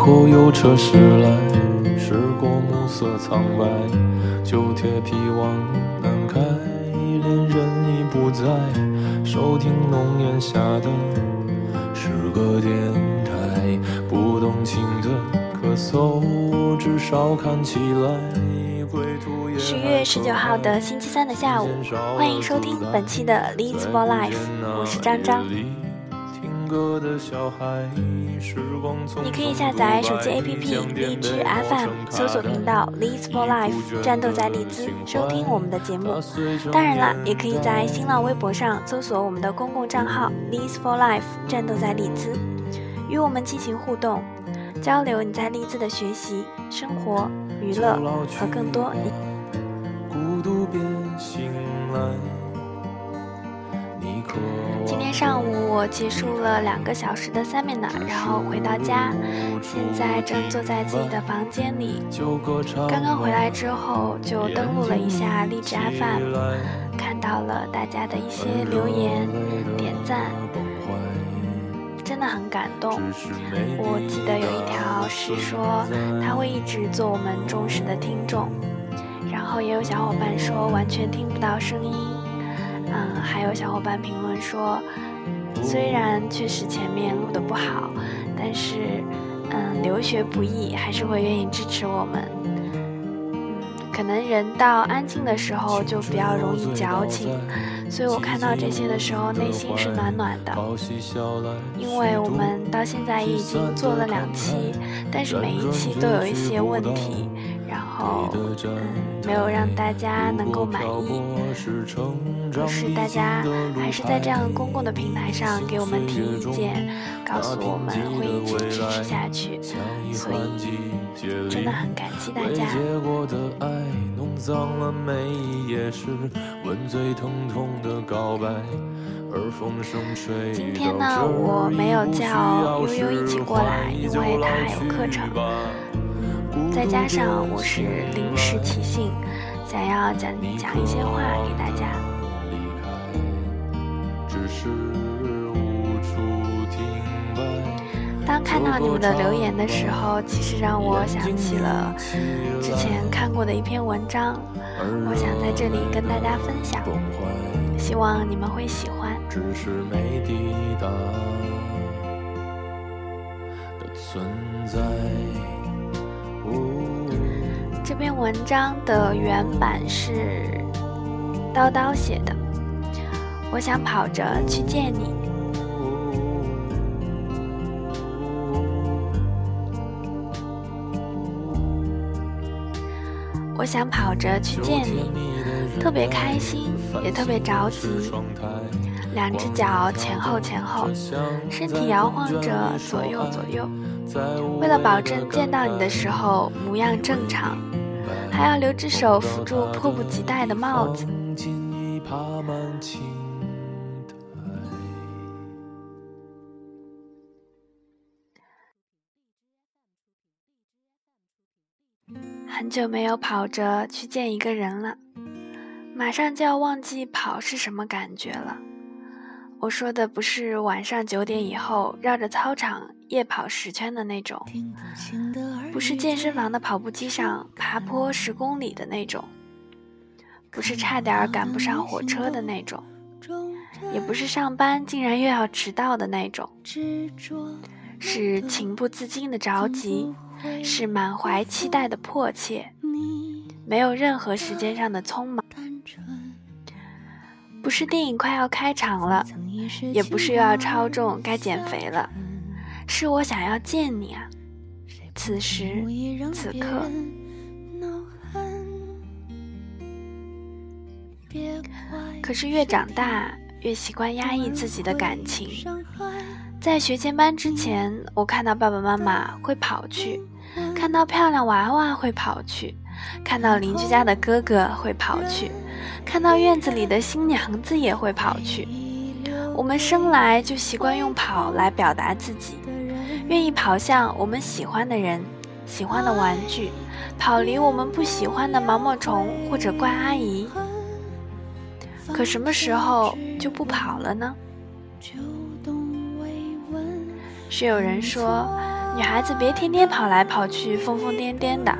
后有车驶来，驶过暮色苍白，旧铁皮往南开，恋人已不在，收听浓烟下的是个电台，不动情的咳嗽，至少看起来。十月十九号的星期三的下午，欢迎收听本期的《Leads for Life》，我是张张。你可以下载手机 APP 荔枝 FM，搜索频道 Leads for Life，战斗在利兹，收听我们的节目。当然了，也可以在新浪微博上搜索我们的公共账号 Leads for Life，战斗在利兹，与我们进行互动，交流你在利兹的学习、生活、娱乐和更多。上午我结束了两个小时的 seminar，然后回到家，现在正坐在自己的房间里。刚刚回来之后就登录了一下荔枝 FM，看到了大家的一些留言、点赞，真的很感动。我记得有一条是说他会一直做我们忠实的听众。然后也有小伙伴说完全听不到声音，嗯，还有小伙伴评论说，虽然确实前面录的不好，但是，嗯，留学不易，还是会愿意支持我们。嗯，可能人到安静的时候就比较容易矫情，所以我看到这些的时候内心是暖暖的。因为我们到现在已经做了两期，但是每一期都有一些问题。然后，嗯，没有让大家能够满意，可是大家还是在这样公共的平台上给我们提意见，告诉我们会一直支持下去，所以真的很感激大家。今天呢，我没有叫悠悠一起过来，因为他还有课程。再加上我是临时起兴，想要讲讲一些话给大家。当看到你们的留言的时候，其实让我想起了之前看过的一篇文章，我想在这里跟大家分享，希望你们会喜欢。这篇文章的原版是叨叨写的。我想跑着去见你。我想跑着去见你，特别开心，也特别着急。两只脚前后前后，身体摇晃着左右左右。为了保证见到你的时候模样正常，还要留只手扶住迫不及待的帽子。很久没有跑着去见一个人了，马上就要忘记跑是什么感觉了。我说的不是晚上九点以后绕着操场夜跑十圈的那种，不是健身房的跑步机上爬坡十公里的那种，不是差点赶不上火车的那种，也不是上班竟然又要迟到的那种，是情不自禁的着急，是满怀期待的迫切，没有任何时间上的匆忙。不是电影快要开场了，也不是又要超重该减肥了，是我想要见你啊！此时此刻。可是越长大越习惯压抑自己的感情。在学前班之前，我看到爸爸妈妈会跑去，看到漂亮娃娃会跑去，看到邻居家的哥哥会跑去。看到院子里的新娘子也会跑去。我们生来就习惯用跑来表达自己，愿意跑向我们喜欢的人、喜欢的玩具，跑离我们不喜欢的毛毛虫或者怪阿姨。可什么时候就不跑了呢？是有人说，女孩子别天天跑来跑去，疯疯癫癫的，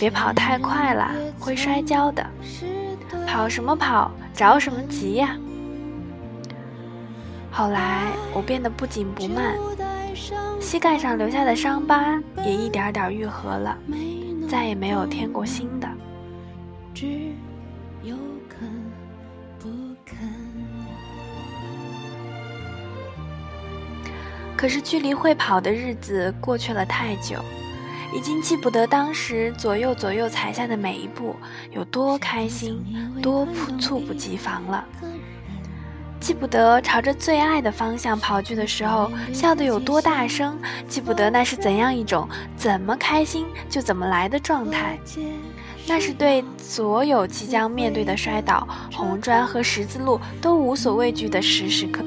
别跑太快了，会摔跤的。跑什么跑，着什么急呀？后来我变得不紧不慢，膝盖上留下的伤疤也一点点愈合了，再也没有添过新的。可是距离会跑的日子过去了太久，已经记不得当时左右左右踩下的每一步有多开心，多猝不及防了。记不得朝着最爱的方向跑去的时候笑得有多大声，记不得那是怎样一种怎么开心就怎么来的状态。那是对所有即将面对的摔倒、红砖和十字路都无所畏惧的时时刻。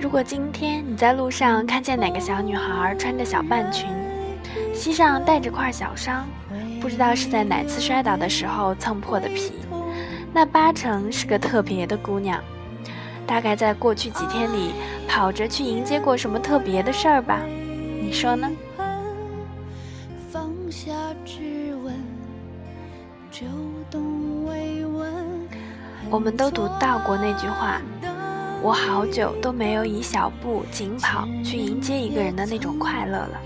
如果今天你在路上看见哪个小女孩穿着小半裙，膝上带着块小伤，不知道是在哪次摔倒的时候蹭破的皮，那八成是个特别的姑娘，大概在过去几天里跑着去迎接过什么特别的事儿吧？你说呢？我们都读到过那句话。我好久都没有以小步紧跑去迎接一个人的那种快乐了。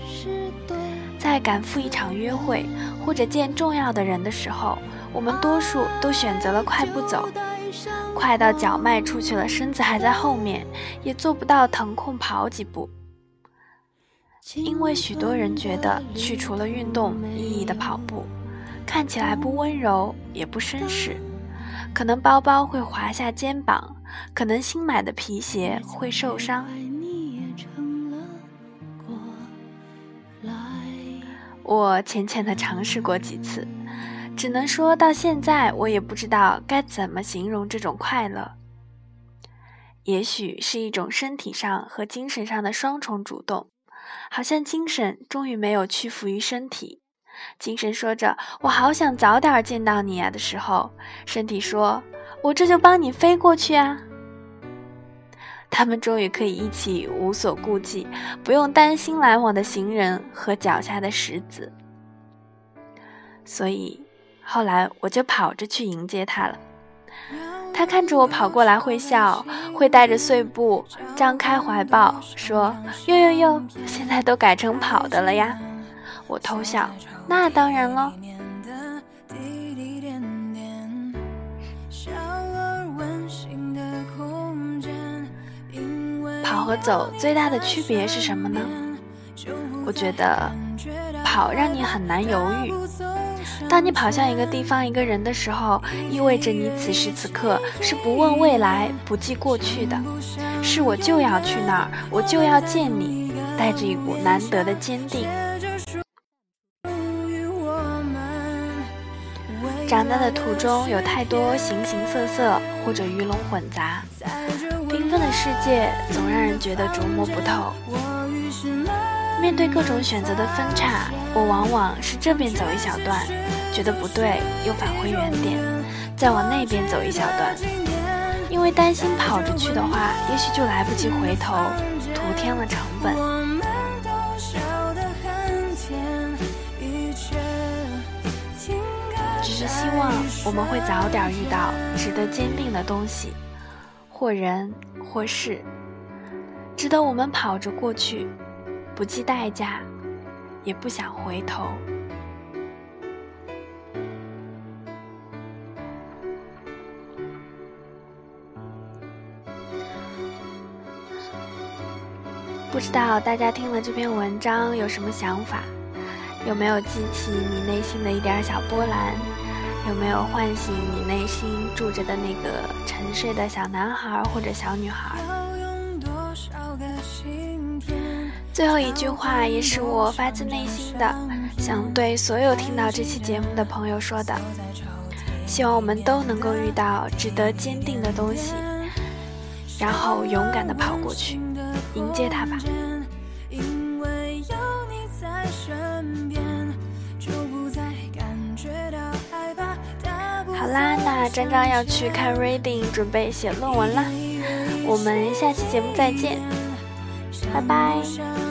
在赶赴一场约会或者见重要的人的时候，我们多数都选择了快步走，快到脚迈出去了，身子还在后面，也做不到腾空跑几步。因为许多人觉得去除了运动意义的跑步，看起来不温柔也不绅士，可能包包会滑下肩膀。可能新买的皮鞋会受伤。我浅浅的尝试过几次，只能说到现在，我也不知道该怎么形容这种快乐。也许是一种身体上和精神上的双重主动，好像精神终于没有屈服于身体。精神说着“我好想早点见到你啊”的时候，身体说。我这就帮你飞过去啊！他们终于可以一起无所顾忌，不用担心来往的行人和脚下的石子。所以后来我就跑着去迎接他了。他看着我跑过来会笑，会带着碎步张开怀抱说：“哟哟哟，现在都改成跑的了呀！”我偷笑：“那当然了。”和走最大的区别是什么呢？我觉得跑让你很难犹豫。当你跑向一个地方、一个人的时候，意味着你此时此刻是不问未来、不计过去的，是我就要去那儿，我就要见你，带着一股难得的坚定。长大的途中有太多形形色色，或者鱼龙混杂。缤纷的世界总让人觉得琢磨不透。面对各种选择的分叉，我往往是这边走一小段，觉得不对，又返回原点，再往那边走一小段。因为担心跑着去的话，也许就来不及回头，徒添了成本。只是希望我们会早点遇到值得坚定的东西。或人或事，值得我们跑着过去，不计代价，也不想回头。不知道大家听了这篇文章有什么想法？有没有激起你内心的一点小波澜？有没有唤醒你内心住着的那个沉睡的小男孩或者小女孩？最后一句话也是我发自内心的想对所有听到这期节目的朋友说的：希望我们都能够遇到值得坚定的东西，然后勇敢的跑过去，迎接它吧。张张要去看 reading，准备写论文啦。我们下期节目再见。拜拜。